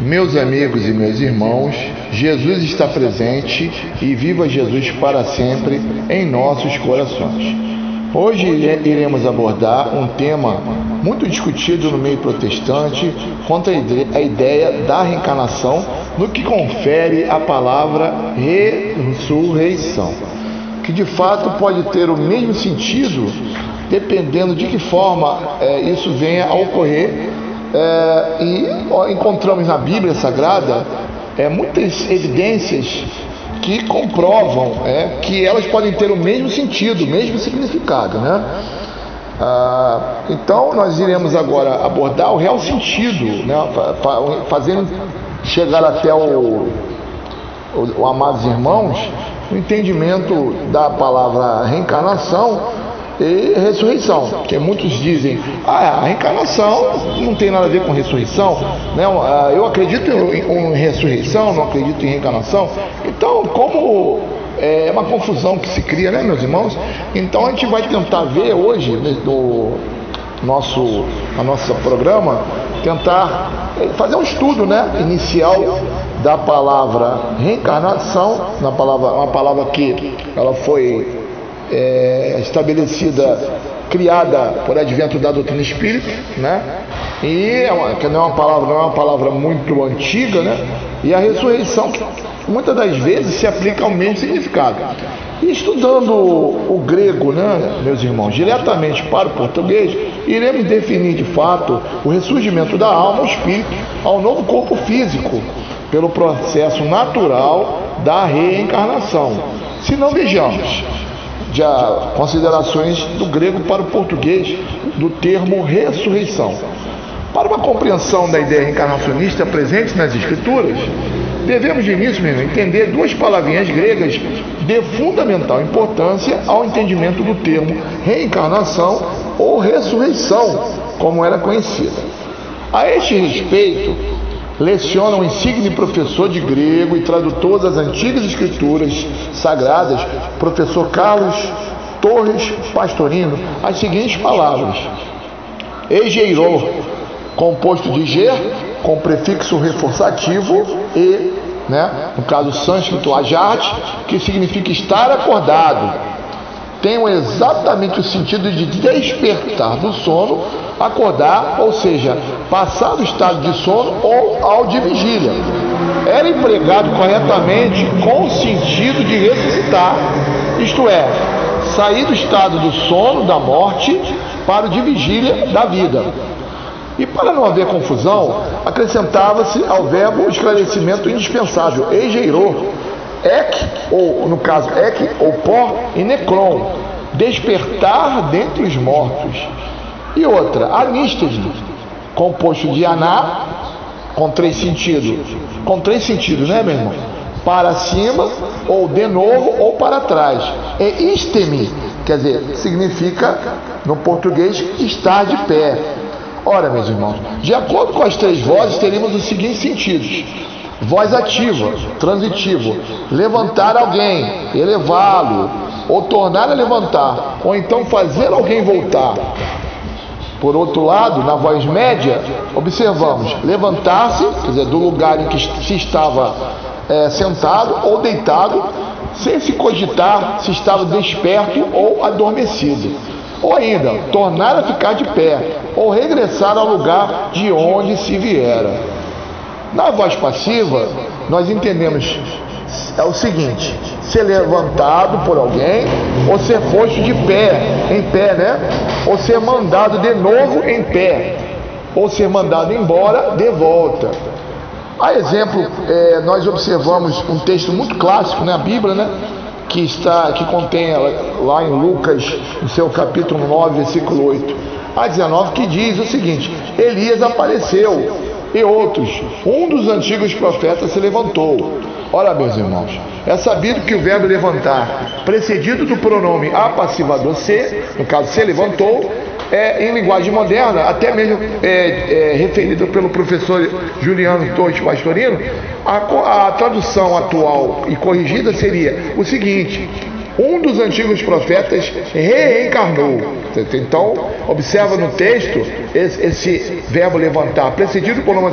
Meus amigos e meus irmãos, Jesus está presente e viva Jesus para sempre em nossos corações. Hoje iremos abordar um tema muito discutido no meio protestante quanto à ideia da reencarnação no que confere a palavra ressurreição, que de fato pode ter o mesmo sentido dependendo de que forma é, isso venha a ocorrer é, e ó, encontramos na Bíblia Sagrada é, muitas evidências que comprovam é, que elas podem ter o mesmo sentido, o mesmo significado. Né? Ah, então, nós iremos agora abordar o real sentido, né? fazendo chegar até o, o, o amados irmãos o entendimento da palavra reencarnação e ressurreição. Porque muitos dizem, ah, a reencarnação não tem nada a ver com ressurreição. Né? Eu acredito em, em ressurreição, não acredito em reencarnação. Então, como é uma confusão que se cria, né, meus irmãos? Então a gente vai tentar ver hoje né, no nosso, a nosso programa, tentar é, fazer um estudo, né, inicial da palavra reencarnação, na palavra, uma palavra que ela foi é, estabelecida, criada por advento da doutrina espírita, né? E é uma, que não é uma palavra, não é uma palavra muito antiga, né? E a ressurreição, muitas das vezes se aplica ao mesmo significado. E estudando o, o grego, né, meus irmãos, diretamente para o português, iremos definir de fato o ressurgimento da alma, o espírito, ao novo corpo físico, pelo processo natural da reencarnação. Se não vejamos, de considerações do grego para o português do termo ressurreição. Para uma compreensão da ideia reencarnacionista presente nas Escrituras, devemos de início mesmo entender duas palavrinhas gregas de fundamental importância ao entendimento do termo reencarnação ou ressurreição, como era conhecida. A este respeito, leciona um insigne professor de grego e tradutor das antigas escrituras sagradas, professor Carlos Torres Pastorino, as seguintes palavras: Egeirô, composto de ger, com prefixo reforçativo e, né, no caso sânscrito ajat, que significa estar acordado tem exatamente o sentido de despertar do sono, acordar, ou seja, passar do estado de sono ou ao de vigília. Era empregado corretamente com o sentido de ressuscitar, isto é, sair do estado do sono, da morte, para o de vigília da vida. E para não haver confusão, acrescentava-se ao verbo o esclarecimento indispensável, egeirô, ek, ou no caso ek ou pó, e necron, despertar dentre os mortos. E outra, anístese, composto de aná, com três sentidos. Com três sentidos, né, meu irmão? Para cima, ou de novo, ou para trás. E istemi, quer dizer, significa, no português, estar de pé. Ora, meus irmãos, de acordo com as três vozes, teríamos os seguintes sentidos: voz ativa, transitivo, levantar alguém, elevá-lo, ou tornar a levantar, ou então fazer alguém voltar. Por outro lado, na voz média, observamos levantar-se, quer dizer, do lugar em que se estava é, sentado ou deitado, sem se cogitar se estava desperto ou adormecido. Ou ainda, tornar a ficar de pé, ou regressar ao lugar de onde se viera. Na voz passiva, nós entendemos é o seguinte: ser levantado por alguém, ou ser posto de pé, em pé, né? Ou ser mandado de novo em pé, ou ser mandado embora de volta. A exemplo, é, nós observamos um texto muito clássico na né, Bíblia, né? Que está, que contém lá em Lucas, no seu capítulo 9, versículo 8 a 19, que diz o seguinte: Elias apareceu e outros. Um dos antigos profetas se levantou. Ora, meus irmãos, é sabido que o verbo levantar, precedido do pronome apassivador se, no caso se levantou, é, em linguagem moderna, até mesmo é, é, referido pelo professor Juliano Torres Pastorino, a, a tradução atual e corrigida seria o seguinte: um dos antigos profetas reencarnou. Então, observa no texto esse, esse verbo levantar, precedido por nome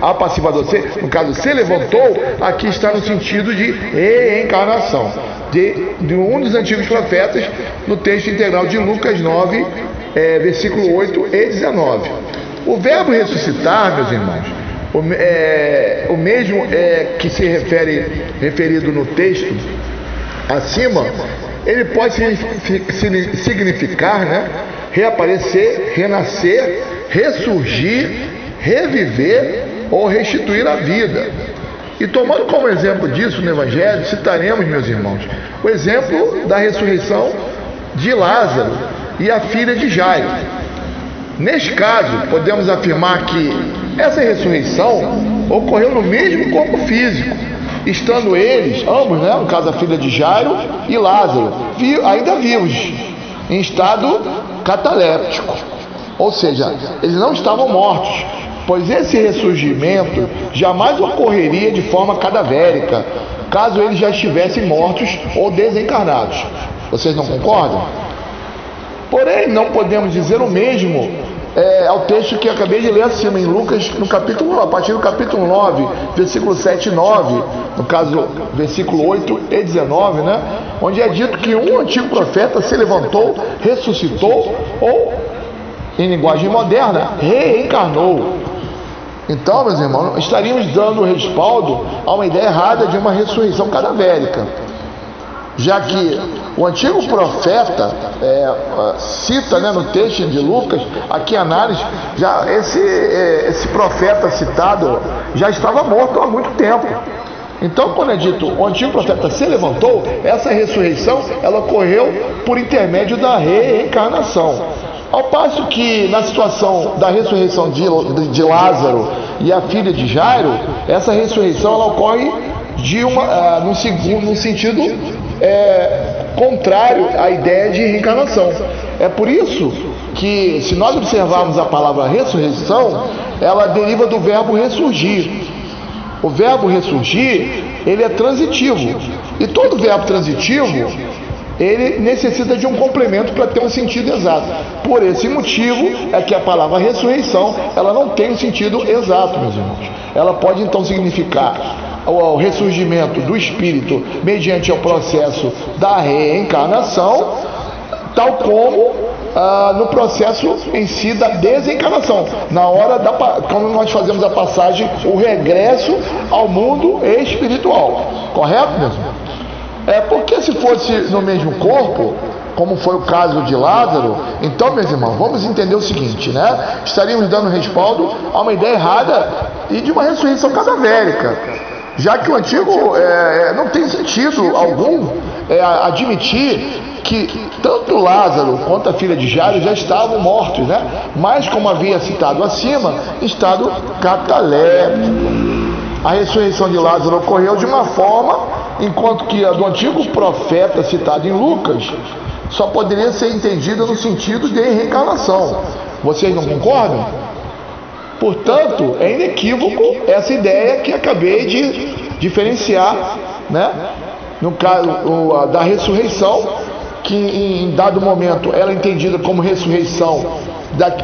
apassivador, se, no caso, se levantou, aqui está no sentido de reencarnação. De, de um dos antigos profetas, no texto integral de Lucas 9, é, versículo 8 e 19. O verbo ressuscitar, meus irmãos, o, é, o mesmo é, que se refere referido no texto acima, ele pode significar né, reaparecer, renascer, ressurgir, reviver ou restituir a vida. E tomando como exemplo disso no Evangelho, citaremos, meus irmãos, o exemplo da ressurreição de Lázaro e a filha de Jairo. Neste caso, podemos afirmar que essa ressurreição ocorreu no mesmo corpo físico, estando eles, ambos, né, no caso a filha de Jairo e Lázaro, ainda vivos, em estado cataléptico. Ou seja, eles não estavam mortos, pois esse ressurgimento jamais ocorreria de forma cadavérica, caso eles já estivessem mortos ou desencarnados. Vocês não concordam? Porém, não podemos dizer o mesmo é, ao texto que acabei de ler acima, em Lucas, no capítulo, a partir do capítulo 9, versículo 7 e 9, no caso, versículo 8 e 19, né? Onde é dito que um antigo profeta se levantou, ressuscitou, ou, em linguagem moderna, reencarnou. Então, meus irmãos, estaríamos dando respaldo a uma ideia errada de uma ressurreição cadavérica, já que o antigo profeta é, cita né, no texto de Lucas, aqui em análise, já esse, é, esse profeta citado já estava morto há muito tempo. Então, quando é dito o antigo profeta se levantou, essa ressurreição ela ocorreu por intermédio da reencarnação. Ao passo que na situação da ressurreição de, de Lázaro e a filha de Jairo, essa ressurreição ela ocorre de uma, uh, no, segundo, no sentido é, contrário à ideia de reencarnação. É por isso que, se nós observarmos a palavra ressurreição, ela deriva do verbo ressurgir. O verbo ressurgir, ele é transitivo. E todo verbo transitivo ele necessita de um complemento para ter um sentido exato. Por esse motivo é que a palavra ressurreição ela não tem um sentido exato, meus irmãos. Ela pode então significar o ressurgimento do espírito mediante o processo da reencarnação, tal como ah, no processo em si da desencarnação, na hora da quando nós fazemos a passagem, o regresso ao mundo espiritual. Correto, mesmo? É porque se fosse no mesmo corpo, como foi o caso de Lázaro, então, meus irmãos, vamos entender o seguinte, né? Estaríamos dando respaldo a uma ideia errada e de uma ressurreição cadavérica, já que o antigo é, é não tem sentido algum é, admitir que tanto Lázaro quanto a filha de Jairo já estavam mortos, né? Mas, como havia citado acima, estado cataléptico. A ressurreição de Lázaro ocorreu de uma forma enquanto que a do antigo profeta citado em Lucas só poderia ser entendida no sentido de reencarnação. Vocês não concordam? Portanto, é inequívoco essa ideia que acabei de diferenciar, né? No caso o, da ressurreição, que em dado momento ela é entendida como ressurreição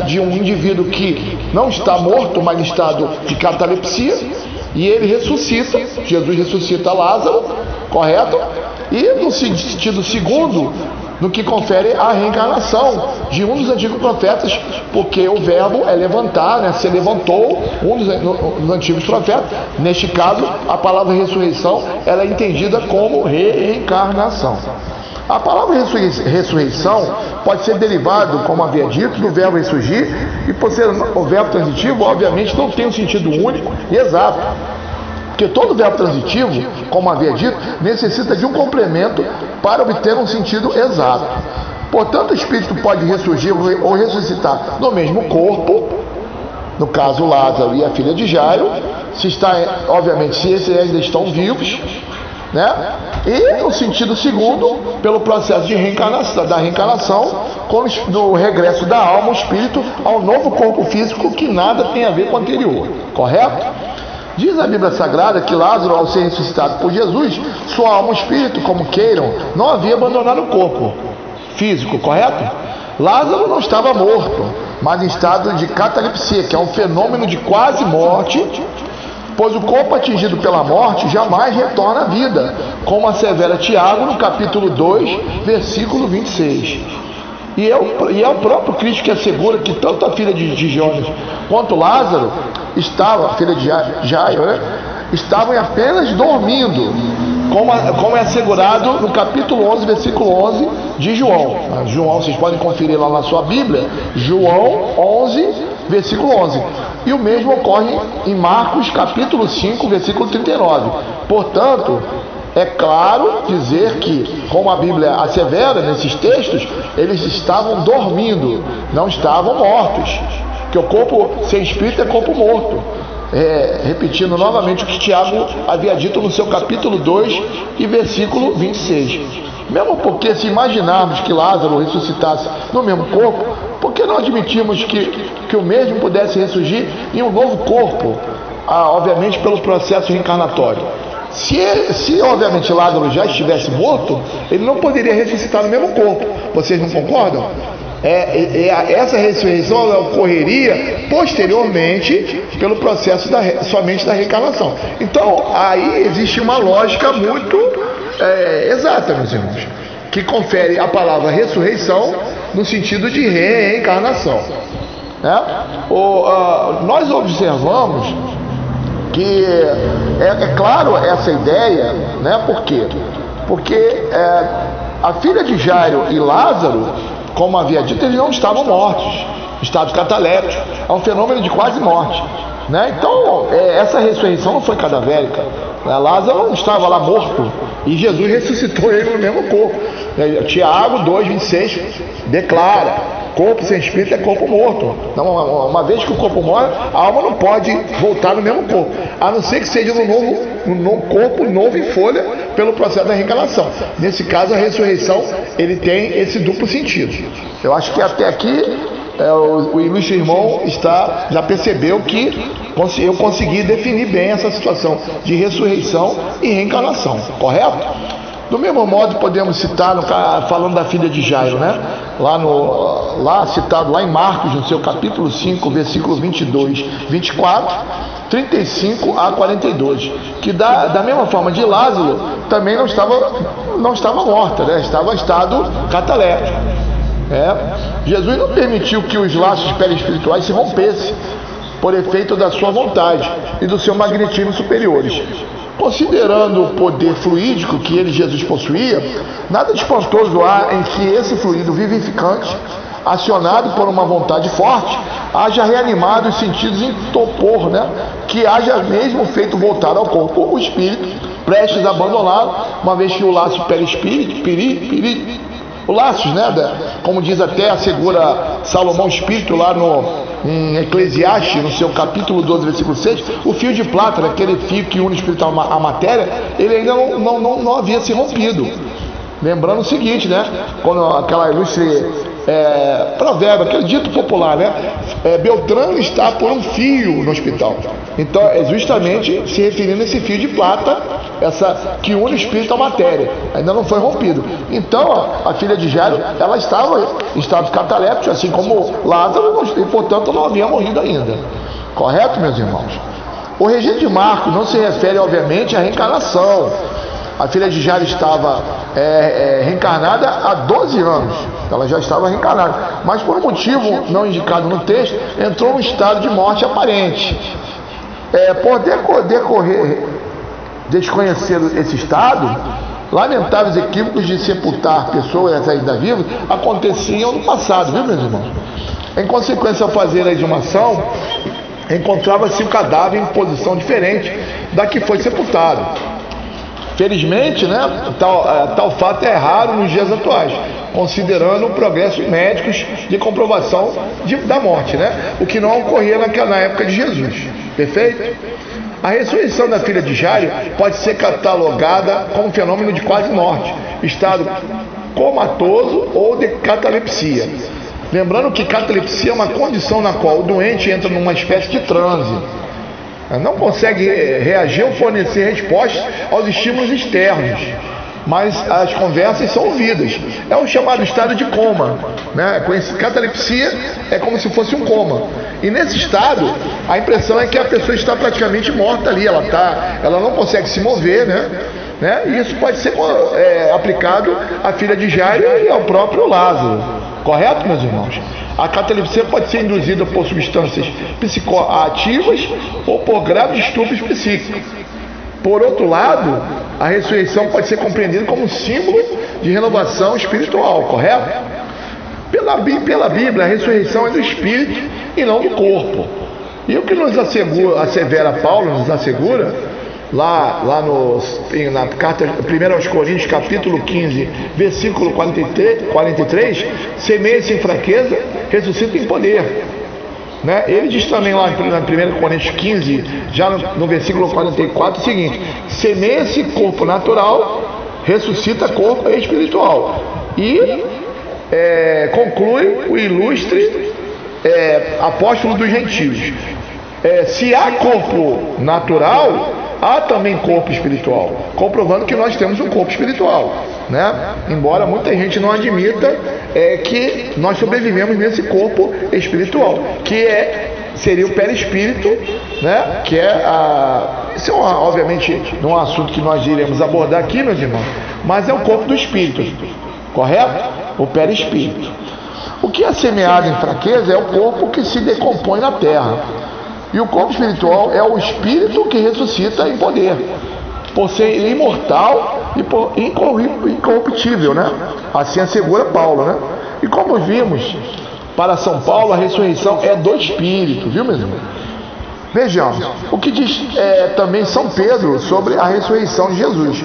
de um indivíduo que não está morto, mas em estado de catalepsia, e ele ressuscita, Jesus ressuscita Lázaro, correto? E no sentido segundo, no que confere a reencarnação de um dos antigos profetas, porque o verbo é levantar, né? se levantou um dos, dos, antigos profetas. Neste caso, a palavra ressurreição ela é entendida como reencarnação. A palavra ressurreição pode ser derivado, como havia dito, do verbo ressurgir, e por ser o verbo transitivo, obviamente não tem um sentido único e exato. Porque todo verbo transitivo, como havia dito, necessita de um complemento para obter um sentido exato. Portanto, o espírito pode ressurgir ou ressuscitar no mesmo corpo, no caso Lázaro e a filha de Jairo, se está, obviamente, se esses ainda estão vivos, né? E no sentido segundo, pelo processo de reencarnação, da reencarnação, no regresso da alma, o espírito, ao novo corpo físico que nada tem a ver com o anterior. Correto? Diz a Bíblia Sagrada que Lázaro, ao ser ressuscitado por Jesus, sua alma e espírito, como queiram, não havia abandonado o corpo físico, correto? Lázaro não estava morto, mas em estado de catalepsia, que é um fenômeno de quase morte pois o corpo atingido pela morte jamais retorna à vida, como assevera Tiago no capítulo 2, versículo 26. E é, o, e é o próprio Cristo que assegura que tanto a filha de, de quanto Lázaro estava, a filha de Jairo, né, estavam apenas dormindo, como, como é assegurado no capítulo 11, versículo 11 de João. Ah, João, vocês podem conferir lá na sua Bíblia, João 11, versículo 11. E o mesmo ocorre em Marcos, capítulo 5, versículo 39. Portanto, é claro dizer que, como a Bíblia assevera nesses textos, eles estavam dormindo, não estavam mortos. Que o corpo sem espírito é corpo morto. É, repetindo novamente o que Tiago havia dito no seu capítulo 2 e versículo 26. Mesmo porque se imaginarmos que Lázaro ressuscitasse no mesmo corpo, por que não admitimos que, que o mesmo pudesse ressurgir em um novo corpo? Ah, obviamente pelo processo reencarnatório. Se, se obviamente Lázaro já estivesse morto, ele não poderia ressuscitar no mesmo corpo. Vocês não concordam? É, é, é, essa ressurreição ocorreria posteriormente pelo processo da, somente da reencarnação. Então, aí existe uma lógica muito é, exata, meus irmãos, que confere a palavra ressurreição no sentido de reencarnação. Né? O, uh, nós observamos que é, é, claro essa ideia, né? Por quê? Porque é, a filha de Jairo e Lázaro como havia dito, eles não estavam mortos, estados catalépticos, é um fenômeno de quase morte. Né? Então, é, essa ressurreição não foi cadavérica. Né? Lázaro não estava lá morto e Jesus ressuscitou ele no mesmo corpo. Tiago 2,26 declara: corpo sem espírito é corpo morto. Então, uma, uma, vez que o corpo morre, a alma não pode voltar no mesmo corpo, a não ser que seja no novo, no corpo novo em folha pelo processo da reencarnação. Nesse caso, a ressurreição ele tem esse duplo sentido. Eu acho que até aqui é, o, o ilustre irmão está, já percebeu que eu consegui definir bem essa situação de ressurreição e reencarnação, correto? Do mesmo modo, podemos citar, no, falando da filha de Jairo, né? lá, no, lá citado lá em Marcos, no seu capítulo 5, versículo 22, 24, 35 a 42, que da, da mesma forma de Lázaro, também não estava, não estava morta, né? estava em estado cataléptico. É. Jesus não permitiu que os laços perispirituais se rompessem por efeito da sua vontade e do seu magnetismo superiores. Considerando o poder fluídico que ele, Jesus, possuía, nada de espantoso há em que esse fluido vivificante, acionado por uma vontade forte, haja reanimado os sentidos em topor, né? que haja mesmo feito voltar ao corpo o espírito, prestes a uma vez que o laço perispírito, peri, peri, o laços, né? Como diz até, assegura Salomão Espírito lá no em Eclesiastes, no seu capítulo 12, versículo 6, o fio de prata, aquele fio que une o espírito à matéria, ele ainda não, não, não, não havia se rompido. Lembrando o seguinte, né? Quando aquela ilustre é, provérbio, aquele dito popular, né? É, Beltrano está por um fio no hospital. Então, é justamente se referindo a esse fio de prata, essa que une o espírito à matéria. Ainda não foi rompido. Então, a, filha de Jairo, ela estava em estado cataléptico, assim como Lázaro, e portanto não havia morrido ainda. Correto, meus irmãos? O regime de Marcos não se refere, obviamente, à reencarnação. A filha de Jairo estava é, é, reencarnada há 12 anos. Ela já estava reencarnada. Mas por um motivo não indicado no texto, entrou num estado de morte aparente. É, por decorrer, desconhecer esse estado, lamentáveis equívocos de sepultar pessoas ainda vivas aconteciam no passado, viu, meus irmãos? Em consequência, ao fazer a exumação, encontrava-se o cadáver em posição diferente da que foi sepultado. Felizmente, né, tal, é, tal fato é raro nos dias atuais, considerando progressos médicos de comprovação de, da morte, né, o que não ocorria naquela, na época de Jesus. Perfeito? A ressurreição da filha de Jairo pode ser catalogada como fenômeno de quase morte, estado comatoso ou de catalepsia. Lembrando que catalepsia é uma condição na qual o doente entra numa espécie de transe não consegue reagir ou fornecer respostas aos estímulos externos. mas as conversas são ouvidas. É o chamado estado de coma. Né? Catalepsia é como se fosse um coma. E nesse estado, a impressão é que a pessoa está praticamente morta ali, ela, tá, ela não consegue se mover, né? né? E isso pode ser é, aplicado à filha de Jairo e ao próprio Lázaro. Correto, meus irmãos? A catalepsia pode ser induzida por substâncias psicoativas ou por graves distúrbios psíquicos. Por outro lado, a ressurreição pode ser compreendida como símbolo de renovação espiritual, correto? Pela, pela Bíblia, a ressurreição é do espírito e não do corpo. E o que nos assegura, assevera Paulo, nos assegura, lá, lá no, na carta 1 aos Coríntios, capítulo 15, versículo 43, 43 semeia-se em fraqueza, ressuscita em poder. Né? Ele diz também lá em 1 Coríntios 15, já no, no versículo 44, o seguinte: semeia-se corpo natural, ressuscita corpo espiritual. E é, conclui o ilustre é, apóstolo dos gentios. É, se há corpo natural, há também corpo espiritual, comprovando que nós temos um corpo espiritual, né? Embora muita gente não admita é, que nós sobrevivemos nesse corpo espiritual, que é seria o perispírito, né? Que é a isso é uma, obviamente não é um assunto que nós iremos abordar aqui, meus irmãos, mas é o corpo do espírito, correto? O perispírito. O que é semeado em fraqueza é o corpo que se decompõe na terra. E o corpo espiritual é o espírito que ressuscita em poder, por ser imortal e por incorruptível, né? Assim assegura Paulo, né? E como vimos, para São Paulo a ressurreição é do espírito, viu, meu irmão? Vejamos, o que diz é, também São Pedro sobre a ressurreição de Jesus.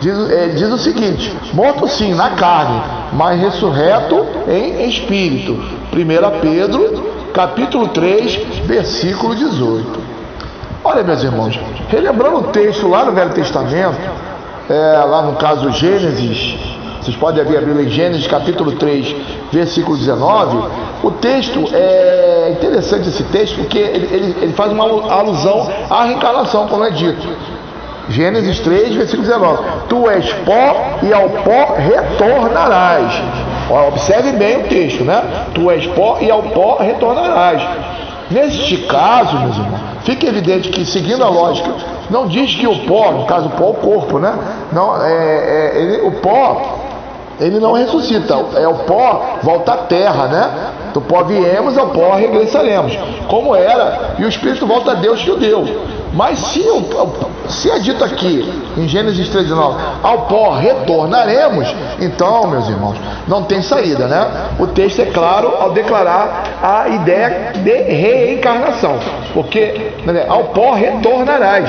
Diz, é, diz o seguinte: morto sim na carne, mas ressurreto em espírito. 1 Pedro capítulo 3, versículo 18. Olha, meus irmãos, relembrando o texto lá no Velho Testamento, é, lá no caso Gênesis, vocês podem ver a Bíblia em Gênesis capítulo 3, versículo 19. O texto é interessante esse texto porque ele, ele, ele faz uma alusão à reencarnação, como é dito. Gênesis 3, versículo 19. Tu és pó e ao pó retornarás. Observe bem o texto, né? Tu és pó e ao pó retornarás. Neste caso, meus irmãos, fica evidente que, seguindo a lógica, não diz que o pó, no caso o pó, é o corpo, né? Não, é, é ele, o pó, ele não ressuscita, é o pó, volta à terra, né? Do pó viemos, ao pó regressaremos. Como era, e o Espírito volta a Deus que o deu. Mas se, se é dito aqui, em Gênesis 3,9, ao pó retornaremos, então, meus irmãos, não tem saída, né? O texto é claro ao declarar a ideia de reencarnação, porque né, ao pó retornarás.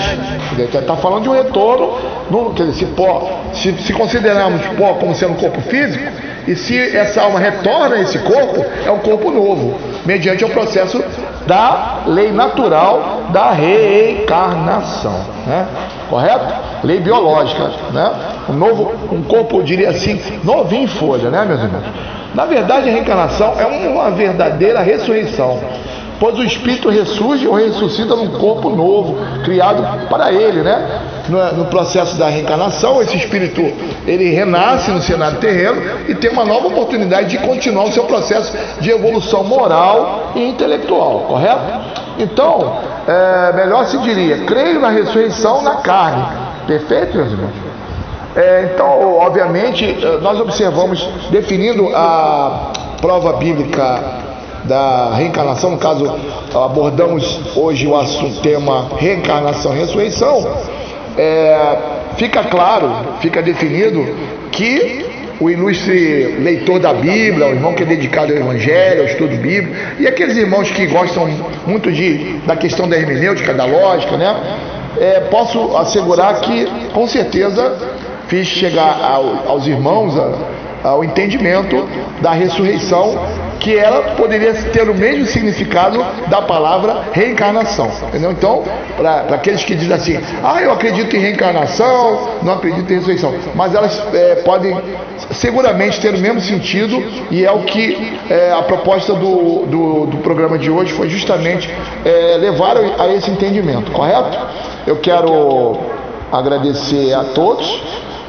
Está falando de um retorno, no, quer dizer, se, pó, se, se considerarmos pó como sendo um corpo físico, e se essa alma retorna a esse corpo, é um corpo novo, mediante o processo da lei natural da reencarnação, né? Correto? Lei biológica, né? Um novo, um corpo, eu diria assim, novinho em folha, né, meus irmãos? Na verdade, a reencarnação é uma verdadeira ressurreição pois o espírito ressurge ou ressuscita num corpo novo, criado para ele, né? No, processo da reencarnação, esse espírito ele renasce no cenário terreno e tem uma nova oportunidade de continuar o seu processo de evolução moral e intelectual, correto? Então, é, melhor se diria, creio na ressurreição na carne. Perfeito, meus irmãos? É, então, obviamente, nós observamos, definindo a prova bíblica da reencarnação, no caso, abordamos hoje o assunto, tema reencarnação e ressurreição, é, fica claro, fica definido que o ilustre leitor da Bíblia, o irmão que é dedicado ao Evangelho, ao estudo bíblico, e aqueles irmãos que gostam muito de, da questão da hermenêutica, da lógica, né? É, posso assegurar que, com certeza, fiz chegar ao, aos irmãos a, ao entendimento da ressurreição que ela poderia ter o mesmo significado da palavra reencarnação. Entendeu? Então, para aqueles que dizem assim, ah, eu acredito em reencarnação, não acredito em ressurreição, mas elas é, podem seguramente ter o mesmo sentido e é o que é, a proposta do, do, do, programa de hoje foi justamente é, levar a esse entendimento, correto? Eu quero agradecer a todos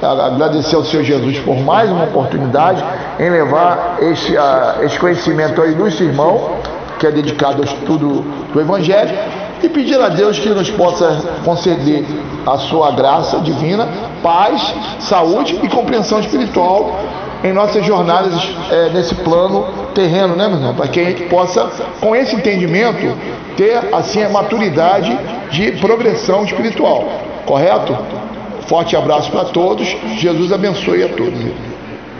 agradecer ao Senhor Jesus por mais uma oportunidade em levar esse conhecimento ao ilustre irmão, que é dedicado ao estudo do Evangelho, e pedir a Deus que nos possa conceder a sua graça divina, paz, saúde e compreensão espiritual em nossas jornadas é, nesse plano terreno, né, meu irmão? Para que a gente possa, com esse entendimento, ter assim a maturidade de progressão espiritual. Correto? Forte abraço para todos. Jesus abençoe a todos.